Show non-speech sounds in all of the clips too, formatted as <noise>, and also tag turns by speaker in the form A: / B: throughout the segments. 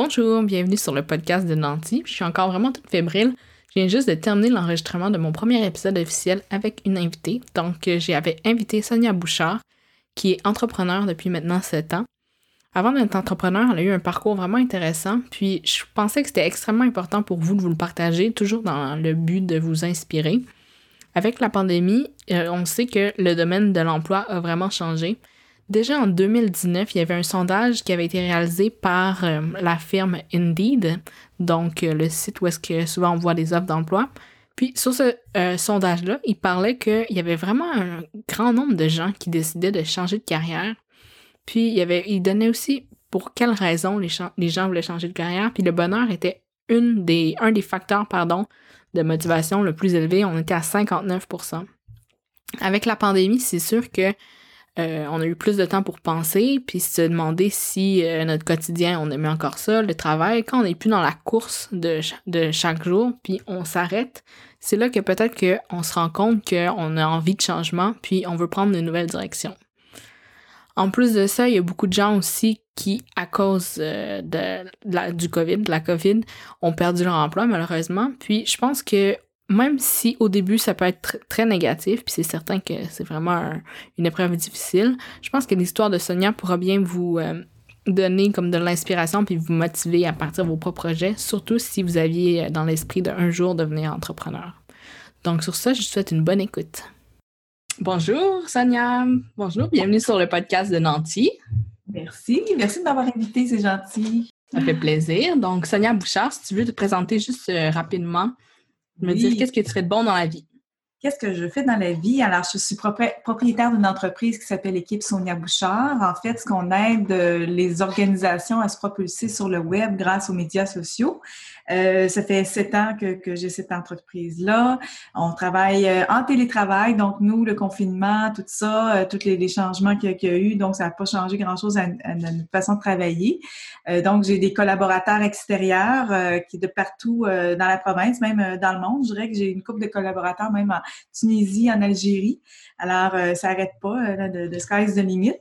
A: Bonjour, bienvenue sur le podcast de Nancy. Je suis encore vraiment toute fébrile. Je viens juste de terminer l'enregistrement de mon premier épisode officiel avec une invitée. Donc, euh, j'avais invité Sonia Bouchard, qui est entrepreneur depuis maintenant 7 ans. Avant d'être entrepreneur, elle a eu un parcours vraiment intéressant, puis je pensais que c'était extrêmement important pour vous de vous le partager, toujours dans le but de vous inspirer. Avec la pandémie, euh, on sait que le domaine de l'emploi a vraiment changé. Déjà en 2019, il y avait un sondage qui avait été réalisé par euh, la firme Indeed, donc euh, le site où est-ce que souvent on voit des offres d'emploi. Puis sur ce sondage-là, il parlait qu'il y avait vraiment un grand nombre de gens qui décidaient de changer de carrière. Puis il, y avait, il donnait aussi pour quelles raisons les, gens voulaient changer de carrière. Puis le bonheur était un des facteurs de motivation le plus élevé. On était à 59% Avec la pandémie, c'est sûr que euh, on a eu plus de temps pour penser, puis se demander si euh, notre quotidien, on aimait encore ça, le travail. Quand on n'est plus dans la course de, chaque jour, puis on s'arrête, c'est là que peut-être qu'on se rend compte qu'on a envie de changement, puis on veut prendre une nouvelle direction. En plus de ça, il y a beaucoup de gens aussi qui, à cause euh, du COVID, de la COVID, ont perdu leur emploi malheureusement. Puis je pense que même si au début ça peut être très négatif, puis c'est certain que c'est vraiment une épreuve difficile, je pense que l'histoire de Sonia pourra bien vous euh, donner comme de l'inspiration puis vous motiver à partir de vos propres projets, surtout si vous aviez euh, dans l'esprit d'un jour devenir entrepreneur. Donc sur ça, je vous souhaite une bonne écoute. Bonjour Sonia, bonjour, bienvenue sur le podcast de Nancy.
B: Merci, merci de m'avoir invité, c'est gentil.
A: Ça fait plaisir. Donc Sonia Bouchard, si tu veux te présenter juste euh, rapidement, me dire qu'est-ce que tu fais de bon dans la vie.
B: Qu'est-ce que je fais dans la vie? Alors, je suis propriétaire d'une entreprise qui s'appelle l'équipe Sonia Bouchard. En fait, ce qu'on aide euh, les organisations à se propulser sur le web grâce aux médias sociaux. Euh, ça fait sept ans que, que j'ai cette entreprise-là. On travaille euh, en télétravail, donc nous, le confinement, tout ça, euh, tous les, les, changements qu'il y, a eu, donc ça n'a pas changé grand-chose à, notre façon de travailler. Euh, donc, j'ai des collaborateurs extérieurs qui de partout dans la province, même dans le monde. Je dirais que j'ai une couple de collaborateurs même Tunisie, en Algérie. Alors, ça n'arrête pas de, de sky's the limit.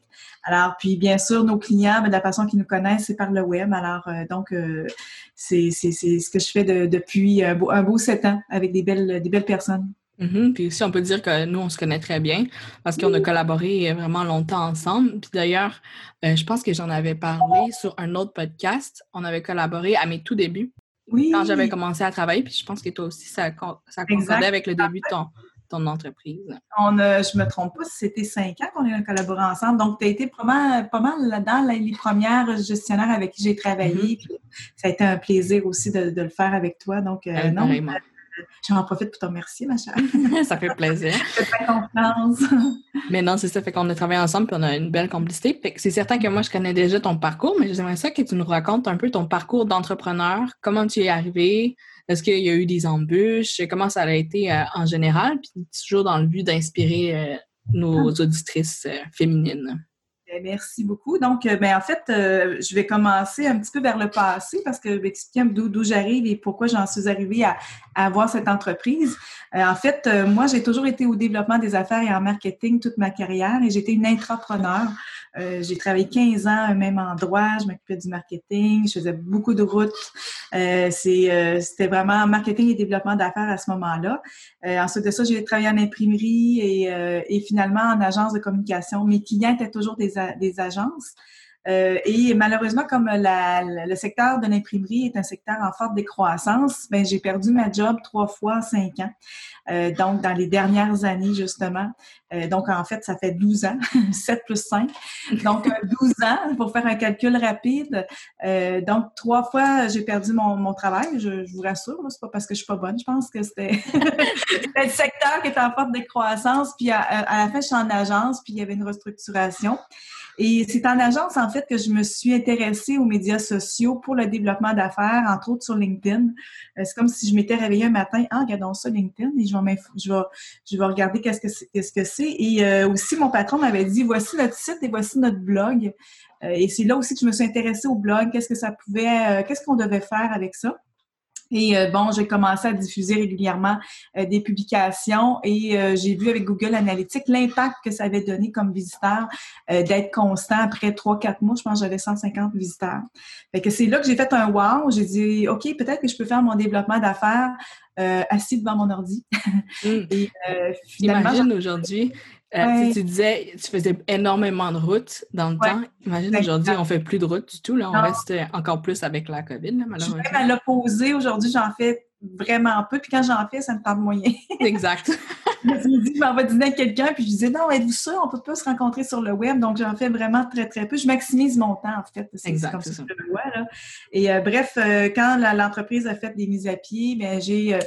B: Alors, puis bien sûr, nos clients, ben, de la façon qu'ils nous connaissent, c'est par le web. Alors, euh, donc, euh, c'est ce que je fais depuis un beau, sept ans avec des belles, des belles personnes.
A: Mm-hmm. Puis aussi, on peut dire que nous, on se connaît très bien parce qu'on a collaboré vraiment longtemps ensemble. Puis d'ailleurs, euh, je pense que j'en avais parlé sur un autre podcast. On avait collaboré à mes tout débuts. Oui. Quand j'avais commencé à travailler. Puis je pense que toi aussi, ça, ça concordait avec le début de ton, ton entreprise?
B: On a, je me trompe pas, c'était cinq ans qu'on a collaboré ensemble. Donc, tu as été pas mal, pas mal là-dedans, les premières gestionnaires avec qui j'ai travaillé. Mm-hmm. ça a été un plaisir aussi de, le faire avec toi. Donc, euh, non, euh, J'en profite pour te remercier, ma chère. <laughs>
A: ça fait plaisir.
B: ta confiance. <laughs>
A: mais non, c'est ça. Fait qu'on a travaillé ensemble puis on a une belle complicité. Fait que c'est certain que moi, je connais déjà ton parcours, mais j'aimerais ça que tu nous racontes un peu ton parcours d'entrepreneur. Comment tu es arrivé? Est-ce qu'il y a eu des embûches? Comment ça a été euh, en général? Puis toujours dans le but d'inspirer euh, nos ah. auditrices euh, féminines.
B: Ben, merci beaucoup. Donc, ben, en fait, je vais commencer un petit peu vers le passé parce que je vais expliquer d'où j'arrive et pourquoi j'en suis arrivée à, avoir cette entreprise. en fait, moi, j'ai toujours été au développement des affaires et en marketing toute ma carrière et j'étais une intrapreneur. Euh, j'ai travaillé 15 ans au même endroit, je m'occupais du marketing, je faisais beaucoup de routes. Euh, euh, c'était vraiment marketing et développement d'affaires à ce moment-là. ensuite de ça, j'ai travaillé en imprimerie et, et, finalement en agence de communication. Mes clients étaient toujours des, des agences. Euh, et malheureusement, comme le secteur de l'imprimerie est un secteur en forte décroissance, ben j'ai perdu ma job trois fois en cinq ans. Euh, donc, dans les dernières années, justement. Euh, donc, en fait, ça fait 12 ans, <laughs> 7 plus 5. Donc, 12 ans, pour faire un calcul rapide. donc, trois fois, j'ai perdu mon, travail, je, vous rassure. C'est pas parce que je suis pas bonne, je pense que c'était <laughs> le secteur qui est en forte décroissance. Puis, à la fin, je suis en agence, puis il y avait une restructuration. Et c'est en agence, en fait, que je me suis intéressée aux médias sociaux pour le développement d'affaires, entre autres sur LinkedIn. Euh, c'est comme si je m'étais réveillée un matin, ah, regardons ça, LinkedIn, et je vais, je vais, je vais regarder qu'est-ce que c'est. Qu'est-ce que c'est. Et euh, aussi, mon patron m'avait dit, voici notre site et voici notre blog. Euh, et c'est là aussi que je me suis intéressée au blog, qu'est-ce que ça pouvait, qu'est-ce qu'on devait faire avec ça. Et euh, bon, j'ai commencé à diffuser régulièrement euh, des publications et euh, j'ai vu avec Google Analytics l'impact que ça avait donné comme visiteur d'être constant après trois, quatre mois. Je pense que j'avais 150 visiteurs. Fait que c'est là que j'ai fait un wow. J'ai dit, OK, peut-être que je peux faire mon développement d'affaires assis devant mon ordi.
A: Mmh. <laughs> et finalement, aujourd'hui, tu disais, tu faisais énormément de routes dans le temps. Imagine, aujourd'hui, on fait plus de routes du tout. Là. On reste encore plus avec la COVID, malheureusement.
B: Je suis même à l'opposé. Aujourd'hui, j'en fais vraiment peu. Puis quand j'en fais, ça me tente moyen.
A: exact. <laughs>
B: je me dis, je m'en vais dîner avec quelqu'un, puis je disais, non, êtes-vous sûr, on peut pas se rencontrer sur le web? Donc, j'en fais vraiment très, très peu. Je maximise mon temps, en fait.
A: C'est comme ça,
B: que je le vois. Là. Et euh, bref, euh, quand l'entreprise a fait des mises à pied, ben, euh,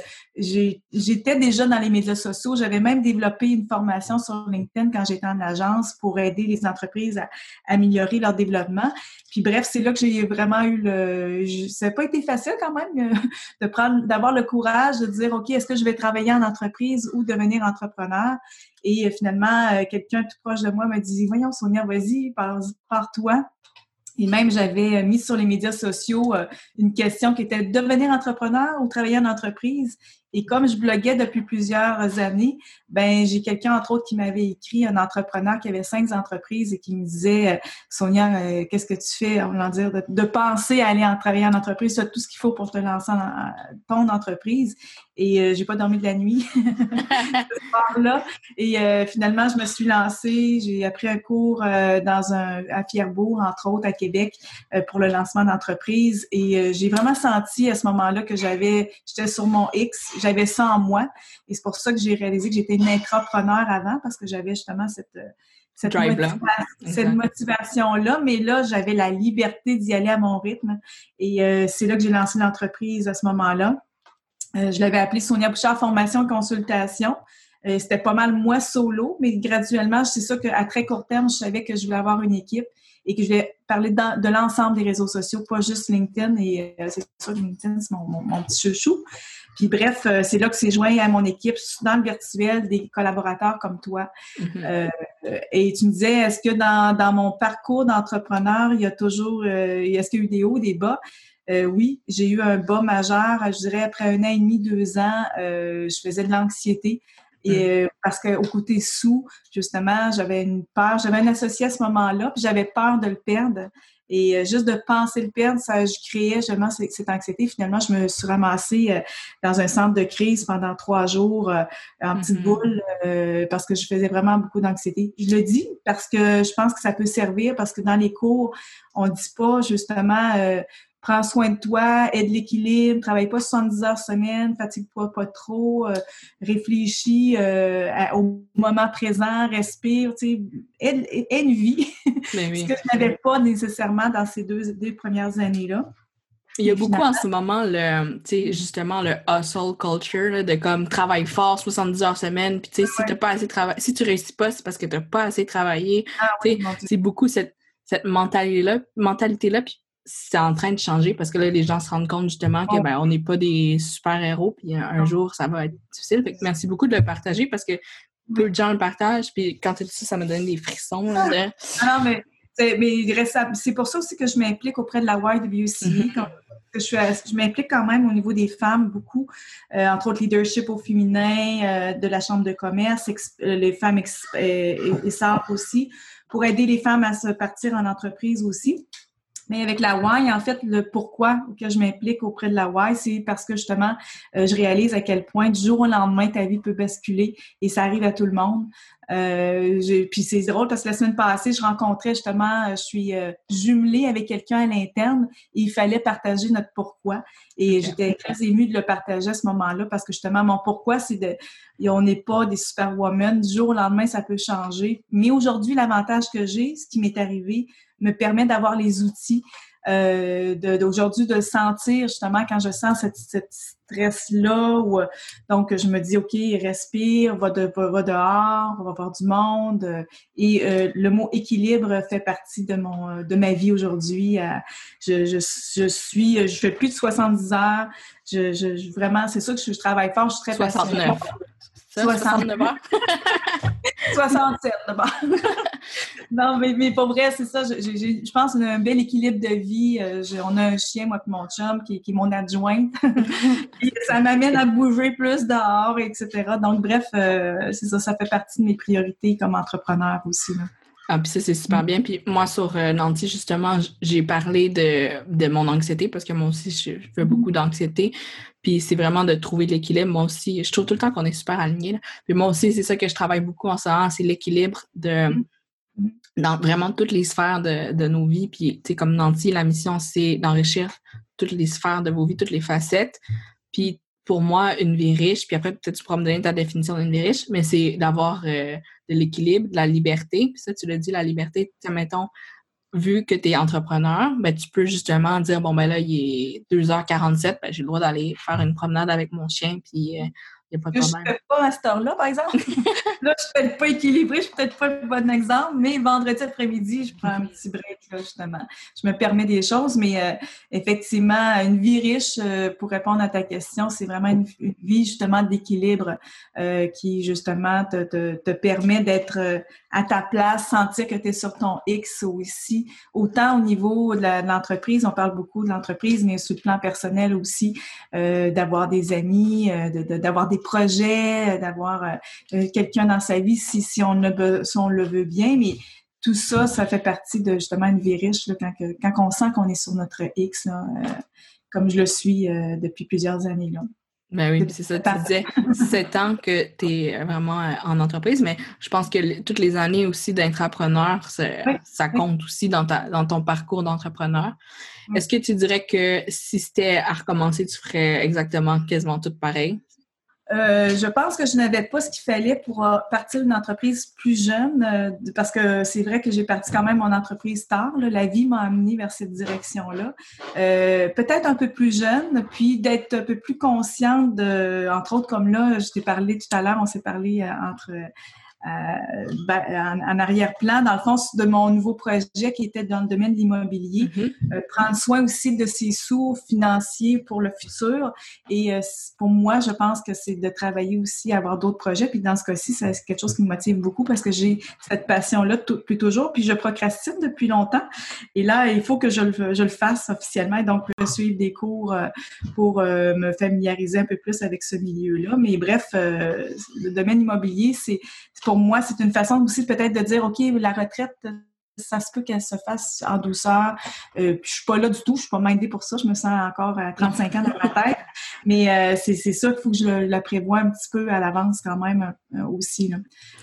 B: j'étais déjà dans les médias sociaux. J'avais même développé une formation sur LinkedIn quand j'étais en agence pour aider les entreprises à, améliorer leur développement. Puis bref, c'est là que j'ai vraiment eu le... Ça n'a pas été facile quand même de prendre, d'avoir le courage de dire, OK, est-ce que je vais travailler en entreprise ou devenir entrepreneur. Et euh, finalement, euh, quelqu'un tout proche de moi m'a dit, voyons Sonia, vas-y, par, toi. Et même, j'avais euh, mis sur les médias sociaux une question qui était devenir entrepreneur ou travailler en entreprise? Et comme je bloguais depuis plusieurs années, ben j'ai quelqu'un entre autres qui m'avait écrit, un entrepreneur qui avait cinq entreprises et qui me disait Sonia, euh, qu'est-ce que tu fais On va dire de, penser à aller en travailler en entreprise, tu tout ce qu'il faut pour te lancer dans ton entreprise. Et euh, j'ai pas dormi de la nuit <laughs> ce là Et euh, finalement, je me suis lancée. J'ai appris un cours dans un à Fierbourg, entre autres à Québec, pour le lancement d'entreprise. Et j'ai vraiment senti à ce moment-là que j'avais, j'étais sur mon X j'avais ça en moi. Et c'est pour ça que j'ai réalisé que j'étais une intrapreneur avant, parce que j'avais justement cette, euh, cette, motivation-là. Mais là, j'avais la liberté d'y aller à mon rythme. Et euh, c'est là que j'ai lancé l'entreprise à ce moment-là. Euh, je l'avais appelé Sonia Bouchard Formation Consultation. C'était pas mal moi solo, mais graduellement, c'est ça qu'à très court terme, je savais que je voulais avoir une équipe et que je vais parler de, l'ensemble des réseaux sociaux, pas juste LinkedIn. Et c'est ça, LinkedIn, c'est mon, mon, petit chouchou. Puis bref, euh, c'est là que c'est joint à mon équipe dans le virtuel des collaborateurs comme toi. Mm-hmm. Euh, et tu me disais, est-ce que dans, mon parcours d'entrepreneur, il y a toujours, euh, est-ce qu'il y a eu des hauts, des bas? oui, j'ai eu un bas majeur, je dirais après un an et demi, deux ans, je faisais de l'anxiété. Et mm. parce qu'au côté sous, justement, j'avais une peur, j'avais un associé à ce moment-là, puis j'avais peur de le perdre. Et euh, juste de penser le perdre, ça, je créais justement cette, anxiété. Finalement, je me suis ramassée euh, dans un centre de crise pendant trois jours euh, en petite mm-hmm. boule parce que je faisais vraiment beaucoup d'anxiété. Je le dis parce que je pense que ça peut servir parce que dans les cours, on dit pas justement prends soin de toi, aide l'équilibre, travaille pas 70 heures semaine, fatigue-toi pas trop, euh, réfléchis euh, au moment présent, respire, tu sais, aide, une vie. <laughs> Ben ce que je n'avais pas nécessairement dans ces deux, deux premières années-là.
A: Il y a beaucoup en ce moment, le, justement, le hustle culture, de comme travail fort, 70 heures semaine, puis tu sais, si pas assez travaillé, si tu réussis pas, c'est parce que tu n'as pas assez travaillé. Ah c'est beaucoup cette, cette mentalité-là, mentalité-là, puis c'est en train de changer parce que là, les gens se rendent compte justement que ben, on n'est pas des super-héros, puis un jour, ça va être difficile. Fait que merci beaucoup de le partager parce que peu de gens le partagent, puis quand tu dis ça, ça me donne des frissons. <laughs>
B: Ah, non, mais, c'est pour ça aussi que je m'implique auprès de la YWCA. Mm-hmm. je, je m'implique quand même au niveau des femmes beaucoup, euh, entre autres leadership au féminin, euh, de la Chambre de commerce, euh, les femmes et, et, ça aussi, pour aider les femmes à se partir en entreprise aussi. Mais avec la Y, en fait, le pourquoi que je m'implique auprès de la Y, c'est parce que justement, euh, je réalise à quel point du jour au lendemain, ta vie peut basculer et ça arrive à tout le monde. Euh, puis c'est drôle parce que la semaine passée, je rencontrais justement, je suis euh, jumelée avec quelqu'un à l'interne et il fallait partager notre pourquoi. Et j'étais très émue de le partager à ce moment-là parce que justement, mon pourquoi, c'est de, on n'est pas des superwomen. Du jour au lendemain, ça peut changer. Mais aujourd'hui, l'avantage que j'ai, ce qui m'est arrivé, me permet d'avoir les outils euh, d'aujourd'hui de, sentir justement quand je sens cette, stress-là. Ou, donc, je me dis, OK, respire, va, de, va, dehors, on va voir du monde. Et euh, le mot équilibre fait partie de, mon, de ma vie aujourd'hui. Euh, je, je, je, suis, je fais plus de 70 heures. Je, je vraiment, c'est sûr que je, travaille fort, je suis très
A: 69. 69 heures? <laughs>
B: 67 d'abord. <laughs> non, mais, mais pour vrai, c'est ça. Je pense qu'on a un bel équilibre de vie. Euh, on a un chien, moi, et mon chum, qui, qui est mon adjointe. <laughs> ça m'amène à bouger plus dehors, etc. Donc, bref, euh, c'est ça, ça fait partie de mes priorités comme entrepreneur aussi.
A: Ah, puis ça, c'est super bien. Puis moi, sur euh, Nanti, justement, j'ai parlé de, de, mon anxiété parce que moi aussi, je, fais beaucoup mm. d'anxiété. Puis c'est vraiment de trouver l'équilibre. Moi aussi, je trouve tout le temps qu'on est super alignés. Puis moi aussi, c'est ça que je travaille beaucoup en ce moment, c'est l'équilibre de mm. Dans vraiment toutes les sphères de, de nos vies. Puis, tu sais, comme Nanti, la mission, c'est d'enrichir toutes les sphères de vos vies, toutes les facettes. Puis pour moi, une vie riche, puis après, peut-être tu pourras me donner ta définition d'une vie riche, mais c'est d'avoir euh, de l'équilibre, de la liberté. Puis ça, tu l'as dit, la liberté, mettons, vu que tu es entrepreneur, ben, tu peux justement dire, bon, ben là, il est 2h47, ben, j'ai le droit d'aller faire une promenade avec mon chien, puis euh, il n'y a pas de
B: problème. Je ne fais pas à cette heure-là, par exemple. <laughs> là, je suis peut-être pas équilibrée, je suis peut-être pas le bon exemple, mais vendredi après-midi, je prends un petit break, là, justement. Je me permets des choses, mais euh, effectivement, une vie riche, euh, pour répondre à ta question, c'est vraiment une, vie, justement, d'équilibre euh, qui, justement, te, te, te permet d'être à ta place, sentir que tu es sur ton X aussi. Autant au niveau de l'entreprise, on parle beaucoup de l'entreprise, mais sur le plan personnel aussi, d'avoir des amis, d'avoir des projets, d'avoir quelqu'un dans sa vie si, si, on le, si on le veut bien, mais tout ça, ça fait partie de justement une vie riche quand, quand on sent qu'on est sur notre X, là, comme je le suis depuis plusieurs années. Là.
A: Ben oui, c'est ça, tu disais sept ans que tu es vraiment euh, en entreprise, mais je pense que toutes les années aussi d'entrepreneur, ça, compte aussi dans, ta, dans ton parcours d'entrepreneur. Est-ce que tu dirais que si c'était à recommencer, tu ferais exactement quasiment tout pareil?
B: Euh, je pense que je n'avais pas ce qu'il fallait pour euh, partir d'une entreprise plus jeune, euh, parce que c'est vrai que j'ai parti quand même mon entreprise tard. La vie m'a amené vers cette direction-là. Peut-être un peu plus jeune, puis d'être un peu plus consciente de, entre autres comme là, je t'ai parlé tout à l'heure, on s'est parlé entre euh, en, arrière-plan, dans le fond, de mon nouveau projet qui était dans le domaine de l'immobilier. Euh, prendre soin aussi de ses sous financiers pour le futur. Et euh, pour moi, je pense que c'est de travailler aussi, à avoir d'autres projets. Puis dans ce cas-ci, c'est quelque chose qui me motive beaucoup parce que j'ai cette passion-là depuis toujours. Puis je procrastine depuis longtemps. Et là, il faut que je le, je le fasse officiellement. Donc, je vais suivre des cours pour me familiariser un peu plus avec ce milieu-là. Mais bref, le domaine immobilier, c'est pour moi, c'est une façon aussi peut-être de dire, OK, la retraite, ça se peut qu'elle se fasse en douceur. Euh, puis je suis pas là du tout, je suis pas mindée pour ça. Je me sens encore à 35 ans dans ma tête. Mais euh, c'est ça qu'il faut que je la prévoie un petit peu à l'avance quand même euh, aussi.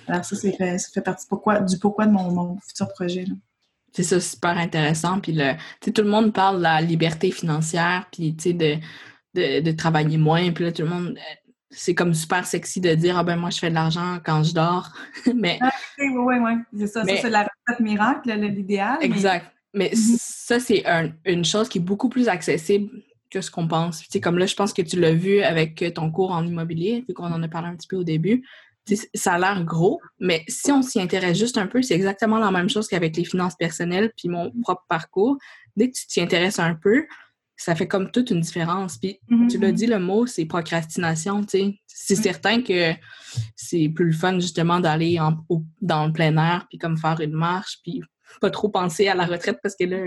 B: Alors ça, ça fait partie du pourquoi de mon, futur projet.
A: C'est ça, super intéressant. Puis le, tout le monde parle de la liberté financière, puis de, de, de, travailler moins. Puis là, tout le monde c'est comme super sexy de dire ah ben moi je fais de l'argent quand je dors <laughs> mais
B: ah, oui oui oui c'est ça, ça c'est la recette miracle l'idéal
A: exact mais, mhm. ça c'est une chose qui est beaucoup plus accessible que ce qu'on pense tu sais comme là je pense que tu l'as vu avec ton cours en immobilier vu qu'on en a parlé un petit peu au début ça a l'air gros, mais si on s'y intéresse juste un peu, c'est exactement la même chose qu'avec les finances personnelles puis mon propre parcours. Dès que tu t'y intéresses un peu, ça fait comme toute une différence. Puis tu l'as mm-hmm. dit, le mot, c'est procrastination, tu sais. C'est certain que c'est plus fun, justement, d'aller dans le plein air, puis comme faire une marche, puis pas trop penser à la retraite parce que là,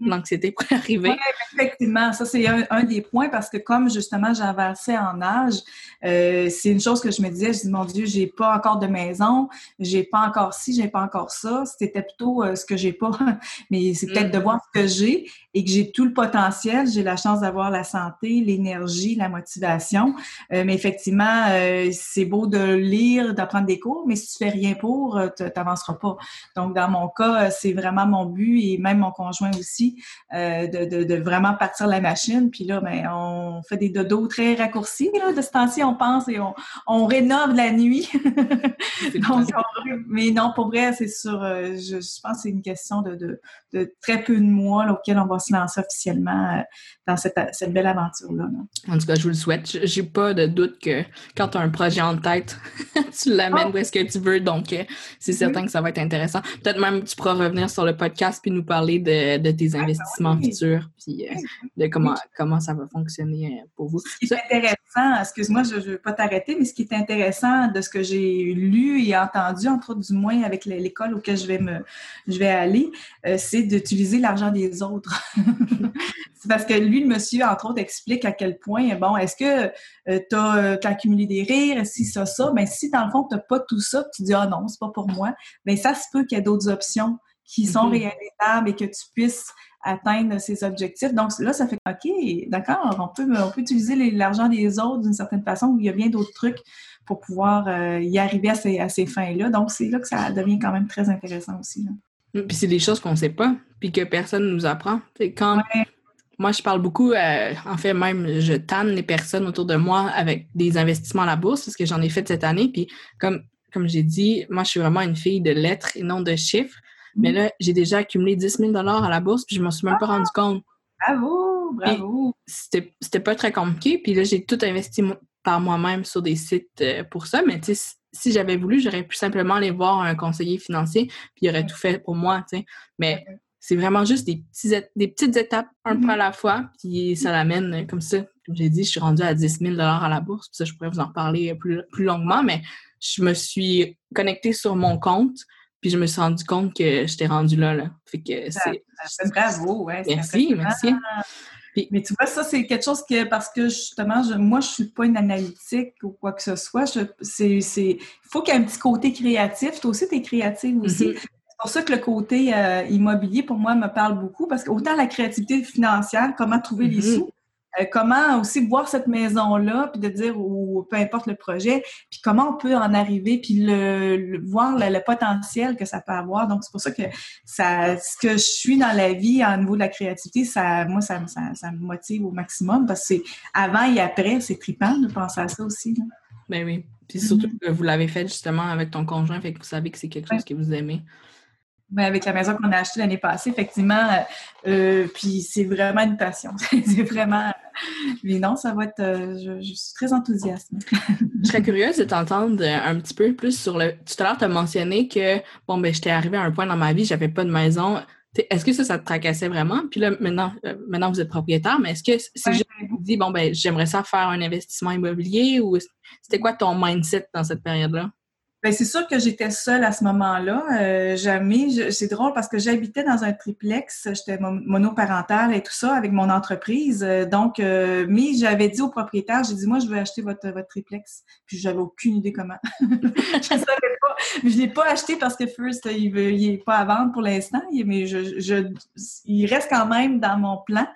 A: l'anxiété pourrait <laughs> arriver. Oui,
B: effectivement, ça c'est un, des points parce que comme justement j'avançais en âge, euh, c'est une chose que je me disais, je dis mon Dieu, j'ai pas encore de maison, j'ai pas encore ci, j'ai pas encore ça. C'était plutôt euh, ce que j'ai pas, <laughs> mais c'est peut-être de mm. voir ce que j'ai et que j'ai tout le potentiel. J'ai la chance d'avoir la santé, l'énergie, la motivation. Euh, mais effectivement, c'est beau de lire, d'apprendre des cours, mais si tu fais rien pour, tu n'avanceras pas. Donc dans mon cas, c'est vraiment mon but et même mon conjoint aussi, euh, de, de, vraiment partir la machine. Puis là, ben, on fait des dodos très raccourcis. Là. De ce temps-ci, on pense et on, on rénove la nuit. <laughs> mais non, pour vrai, c'est sûr, euh, je, pense que c'est une question de, de, très peu de mois auxquels on va se lancer officiellement euh, dans cette, cette belle aventure-là.
A: En tout cas, je vous le souhaite. J'ai pas de doute que quand tu as un projet en tête, <laughs> tu l'amènes oh. où est-ce que tu veux. Donc, euh, c'est certain que ça va être intéressant. Peut-être même tu pourras revenir sur le podcast puis nous parler de, de tes ah, investissements futurs puis de comment, comment ça va fonctionner pour vous.
B: Ce qui est intéressant, excuse-moi, je ne veux pas t'arrêter, mais ce qui est intéressant de ce que j'ai lu et entendu, entre autres du moins avec l'école auquel je vais me je vais aller, euh, c'est d'utiliser l'argent des autres. C'est parce que lui, le monsieur, entre autres, explique à quel point, bon, est-ce que euh, tu as, euh, accumulé des rires, si ça, ça, mais ben, si dans le fond, tu n'as pas tout ça, tu dis, ah non, c'est pas pour moi, mais ben, ça se peut qu'il y ait d'autres options qui sont mm-hmm. réalisables et que tu puisses atteindre ces objectifs. Donc là, ça fait OK, d'accord, on peut, on peut utiliser l'argent des autres d'une certaine façon où il y a bien d'autres trucs pour pouvoir euh, y arriver à ces, à ces fins-là. Donc, c'est là que ça devient quand même très intéressant aussi.
A: Là. Puis c'est des choses qu'on ne sait pas, puis que personne ne nous apprend. Quand moi, je parle beaucoup, euh, en fait, même, je tanne les personnes autour de moi avec des investissements à la bourse, parce que j'en ai fait cette année. Puis comme, comme j'ai dit, moi, je suis vraiment une fille de lettres et non de chiffres. Mais mm. là, j'ai déjà accumulé 10 000 à la bourse, puis je ne m'en suis même pas rendu compte.
B: Bravo, bravo.
A: C'était pas très compliqué. Puis là, j'ai tout investi par moi-même sur des sites euh, pour ça. Mais si j'avais voulu, j'aurais pu simplement aller voir un conseiller financier, puis il aurait tout fait pour moi. Mais c'est vraiment juste des, petits, des petites étapes, un peu mm-hmm. à la fois, puis ça l'amène euh, comme ça. Comme j'ai dit, je suis rendue à 10 000 à la bourse, puis ça, je pourrais vous en reparler plus, plus longuement, mais je me suis connectée sur mon compte, puis je me suis rendu compte que j'étais rendue là, là. Fait que c'est...
B: Bravo, ouais.
A: Merci, merci
B: mais tu vois, ça, c'est quelque chose que, parce que justement, je, moi, je suis pas une analytique ou quoi que ce soit. C'est, il faut qu'il y ait un petit côté créatif. Toi aussi, tu es créative aussi. Mm-hmm. C'est pour ça que le côté euh, immobilier, pour moi, me parle beaucoup parce qu'autant la créativité financière, comment trouver les mm-hmm. sous, euh, comment aussi voir cette maison-là, puis de dire, ou peu importe le projet, puis comment on peut en arriver, puis le, voir le, potentiel que ça peut avoir. Donc, c'est pour ça que ça, ce que je suis dans la vie au niveau de la créativité, ça, moi, ça, ça, me motive au maximum parce que c'est avant et après, c'est trippant de penser à ça aussi. Là.
A: Ben oui. Puis surtout que vous l'avez fait justement avec ton conjoint, fait que vous savez que c'est quelque chose que vous aimez.
B: Ben, avec la maison qu'on a achetée l'année passée, effectivement. Euh, euh, puis c'est vraiment une passion. <laughs> c'est vraiment. Mais non, ça va être. Euh, je, suis très enthousiaste.
A: je serais curieuse de t'entendre un petit peu plus sur le. Tout à l'heure, tu as mentionné que bon ben j'étais arrivée à un point dans ma vie, j'avais pas de maison. Est-ce que ça, ça te tracassait vraiment? Puis là, maintenant, maintenant vous êtes propriétaire, mais est-ce que c'est juste dit bon ben j'aimerais ça faire un investissement immobilier ou c'était quoi ton mindset dans cette période-là?
B: Ben c'est sûr que j'étais seule à ce moment-là. Euh, jamais. C'est drôle parce que j'habitais dans un triplex. J'étais monoparentale et tout ça avec mon entreprise. Euh, donc, euh, mais j'avais dit au propriétaire, j'ai dit moi je veux acheter votre, votre triplex. Puis j'avais aucune idée comment. <laughs> je savais pas. Je l'ai pas acheté parce que First il veut, il est pas à vendre pour l'instant. Mais je, je, il reste quand même dans mon plan.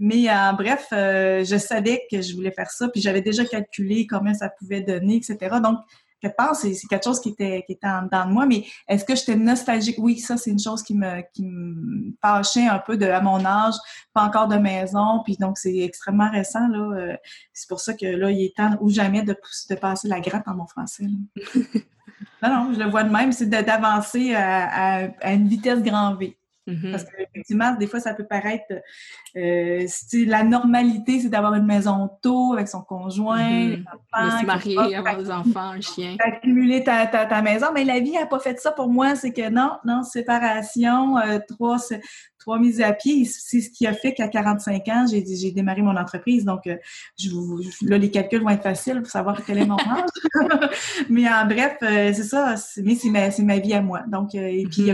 B: Mais en bref, je savais que je voulais faire ça. Puis j'avais déjà calculé combien ça pouvait donner, etc. Donc quelque part, c'est quelque chose qui était, qui était en dedans de moi. Mais est-ce que j'étais nostalgique? Oui, ça, c'est une chose qui me, qui me fâchait un peu de, à mon âge, pas encore de maison. Puis donc, c'est extrêmement récent. là. Euh, c'est pour ça que là, il est temps ou jamais de, de passer la gratte en mon français. <laughs> non, non, je le vois de même, c'est d'avancer à, à, une vitesse grand V. Mm-hmm. Parce qu'effectivement, des fois, ça peut paraître. Euh, la normalité, c'est d'avoir une maison tôt avec son conjoint,
A: mm se marier, avoir des enfants, un chien.
B: Accumuler ta, ta, ta, maison. Mais la vie n'a pas fait ça pour moi. C'est que non, non, séparation, euh, trois, trois mises à pied. C'est ce qui a fait qu'à 45 ans, j'ai j'ai démarré mon entreprise. Donc, euh, je, là, les calculs vont être faciles pour savoir quel est mon <laughs> âge. <laughs> mais en bref, euh, c'est ça. Mais c'est ma, ma, vie à moi. Donc, et puis,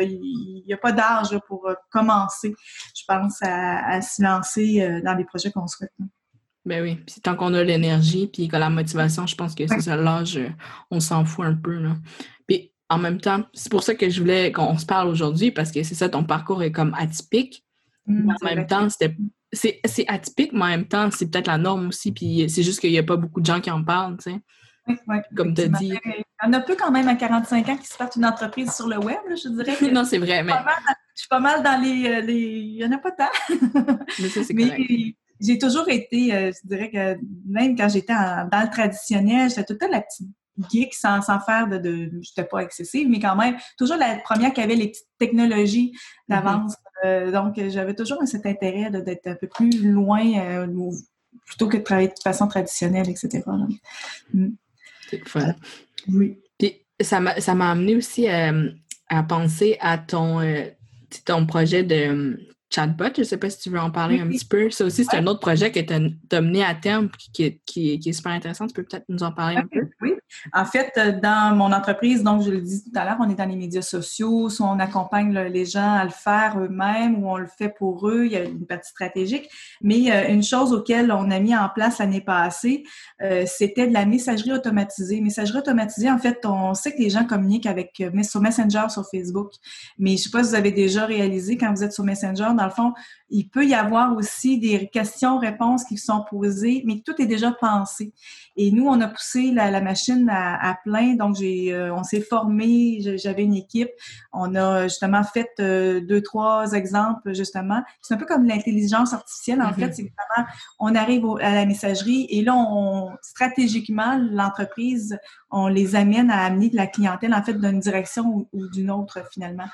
B: il n'y a pas d'âge pour commencer, je pense, à à, se lancer euh, dans les projets qu'on souhaite.
A: Ben oui, puis tant qu'on a l'énergie puis qu'on a la motivation, je pense que c'est ça l'âge, euh, on s'en fout un peu. Là. Puis en même temps, c'est pour ça que je voulais qu'on se parle aujourd'hui, parce que c'est ça, ton parcours est comme atypique. Mmh, en même temps, c'était c'est, atypique, mais en même temps, c'est peut-être la norme aussi, puis c'est juste qu'il n'y a pas beaucoup de gens qui en parlent, tu sais.
B: Oui, Comme tu as dit. Il y en a peu quand même à 45 ans qui se partent une entreprise sur le web, je dirais. <laughs>
A: non, c'est vrai, mais
B: je suis pas mal dans les. Euh, les... Il n'y en a pas tant. mais ça, c'est <laughs> j'ai toujours été, euh, je dirais que même quand j'étais dans le traditionnel, j'étais tout le temps la petite geek sans, sans faire de, de j'étais pas excessive, mais quand même, toujours la première qui avait les petites technologies d'avance donc, j'avais toujours cet intérêt d'être un peu plus loin plutôt que de travailler de façon traditionnelle, etc.
A: Mm. C'est fun. Oui. Puis ça m'a amené aussi à penser à ton, ton projet de chatbot. Je ne sais pas si tu veux en parler un petit peu. Ça aussi, c'est un autre projet que tu as, mené à terme qui, qui, qui, est super intéressant. Tu peux peut-être nous en parler un peu?
B: Oui. En fait, euh, dans mon entreprise, donc je le dis tout à l'heure, on est dans les médias sociaux, soit on accompagne les gens à le faire eux-mêmes ou on le fait pour eux. Il y a une partie stratégique. Mais euh, une chose auquel on a mis en place l'année passée, euh, c'était de la messagerie automatisée. Messagerie automatisée, en fait, on sait que les gens communiquent avec sur Messenger sur Facebook. Mais je ne sais pas si vous avez déjà réalisé quand vous êtes sur Messenger, dans le fond, il peut y avoir aussi des questions-réponses qui sont posées, mais tout est déjà pensé. Et nous, on a poussé la, machine à, plein, donc j'ai, euh, on s'est formé, j'avais une équipe, on a justement fait euh, deux, trois exemples, justement. C'est un peu comme l'intelligence artificielle, en mm-hmm. fait, c'est vraiment, on arrive à la messagerie et là, on, stratégiquement, l'entreprise, on les amène à amener de la clientèle, en fait, d'une direction ou, d'une autre, finalement.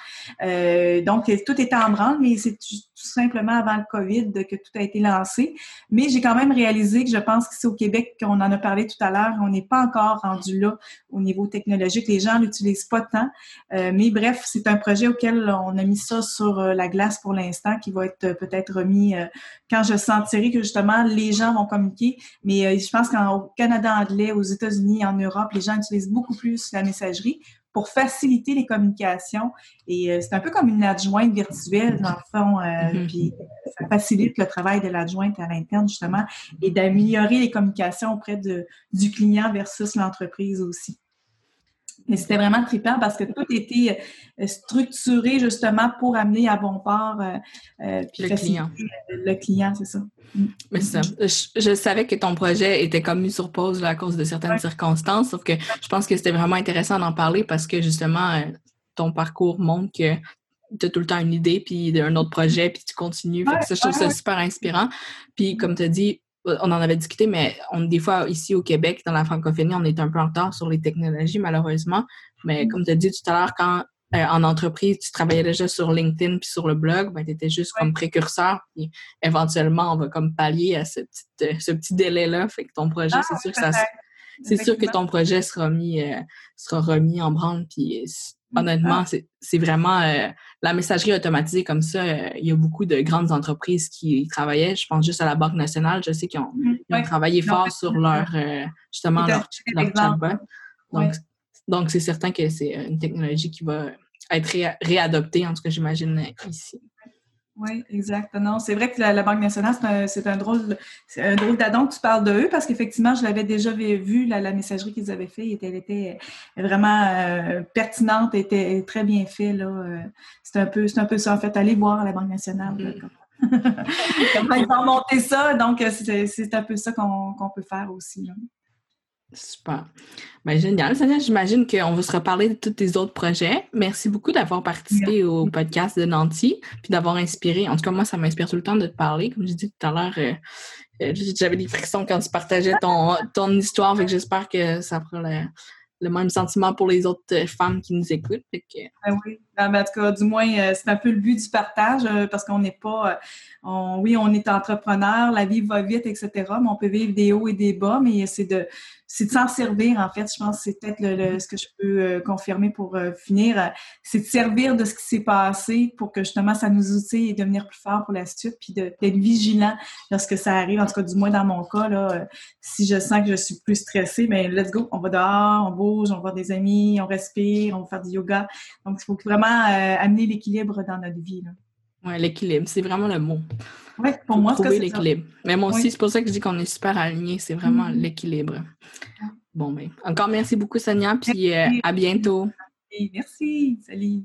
B: Euh, donc, tout est en branle, mais c'est tout simplement avant le COVID que tout a été lancé. Mais j'ai quand même réalisé que je pense qu'ici au Québec, qu'on en a parlé tout à l'heure, on n'est pas encore rendu là au niveau technologique. Les gens l'utilisent pas tant. Euh, mais bref, c'est un projet auquel on a mis ça sur euh, la glace pour l'instant, qui va être peut-être remis quand je sentirai que justement les gens vont communiquer. Mais je pense qu'au Canada anglais, aux États-Unis, en Europe, gens utilisent beaucoup plus la messagerie pour faciliter les communications. Et euh, c'est un peu comme une adjointe virtuelle, dans le fond. Euh, mm-hmm. Puis ça facilite le travail de l'adjointe à l'interne, justement, et d'améliorer les communications auprès de, du client versus l'entreprise aussi. Et c'était vraiment trippant parce que tout était euh, structuré justement pour amener à bon port
A: euh, euh, le client.
B: Le client, c'est ça.
A: Mm. Mais ça. Je, savais que ton projet était comme mis sur pause à cause de certaines circonstances, sauf que je pense que c'était vraiment intéressant d'en parler parce que justement, ton parcours montre que tu as tout le temps une idée, puis un autre projet, puis tu continues. ça, je trouve ça super inspirant. Puis comme tu as dit, on en avait discuté, mais on, des fois, ici au Québec, dans la francophonie, on est un peu en retard sur les technologies, malheureusement. Mais mm. comme tu as dit tout à l'heure, quand euh, en entreprise, tu travaillais déjà sur LinkedIn puis sur le blog, ben, tu étais juste comme précurseur. Puis éventuellement, on va comme pallier à ce petit, euh, délai-là. Fait que ton projet, ah, c'est sûr que ça c'est sûr que ton projet sera mis, euh, sera remis en branle. Puis honnêtement, ah. c'est vraiment euh, la messagerie automatisée comme ça. Euh, il y a beaucoup de grandes entreprises qui travaillaient. Je pense juste à la Banque nationale. Je sais qu'ils ont, mm-hmm. travaillé fort sur leur euh, justement leur, chatbot. Donc, donc c'est certain que c'est une technologie qui va être réadoptée, en tout cas, j'imagine, ici.
B: Oui, exact. Non, c'est vrai que la, Banque nationale, c'est un, drôle, un drôle d'adon que tu parles de eux parce qu'effectivement, je l'avais déjà vu, la, messagerie qu'ils avaient fait, elle était vraiment euh, pertinente, était très bien faite. Euh, c'est un peu, un peu ça. En fait, allez voir la Banque nationale. Mm. <laughs> comment ils ont monté ça. Donc, c'est un peu ça qu'on peut faire aussi.
A: Super. Ben, génial. Sania, j'imagine qu'on va se reparler de tous tes autres projets. Merci beaucoup d'avoir participé au podcast de Nancy, puis d'avoir inspiré. En tout cas, moi, ça m'inspire tout le temps de te parler. Comme je dis tout à l'heure, euh, euh, j'avais des frictions quand tu partageais ton, ton histoire, fait j'espère que ça fera le, même sentiment pour les autres euh, femmes qui nous écoutent.
B: Ah oui. Ben, en tout cas, du moins, c'est un peu le but du partage parce qu'on n'est pas. oui, on est entrepreneur, la vie va vite, etc. Mais on peut vivre des hauts et des bas, mais c'est de c'est de s'en servir, en fait. Je pense que c'est peut-être le, ce que je peux euh, confirmer pour euh, finir. Euh, c'est de servir de ce qui s'est passé pour que justement ça nous outille et devenir plus fort pour la suite, puis d'être vigilant lorsque ça arrive. En tout cas, du moins dans mon cas, là, si je sens que je suis plus stressée, bien, let's go, on va dehors, on bouge, on va voir des amis, on respire, on va faire du yoga. Donc, il faut vraiment amener l'équilibre dans notre vie.
A: Oui, l'équilibre, c'est vraiment le mot.
B: Oui, pour moi,
A: trouver l'équilibre. Mais moi aussi, c'est pour ça que je dis qu'on est super alignés. C'est vraiment mm-hmm. l'équilibre. Bon, mais encore merci beaucoup, Sonia, puis euh, à bientôt.
B: Merci. Salut.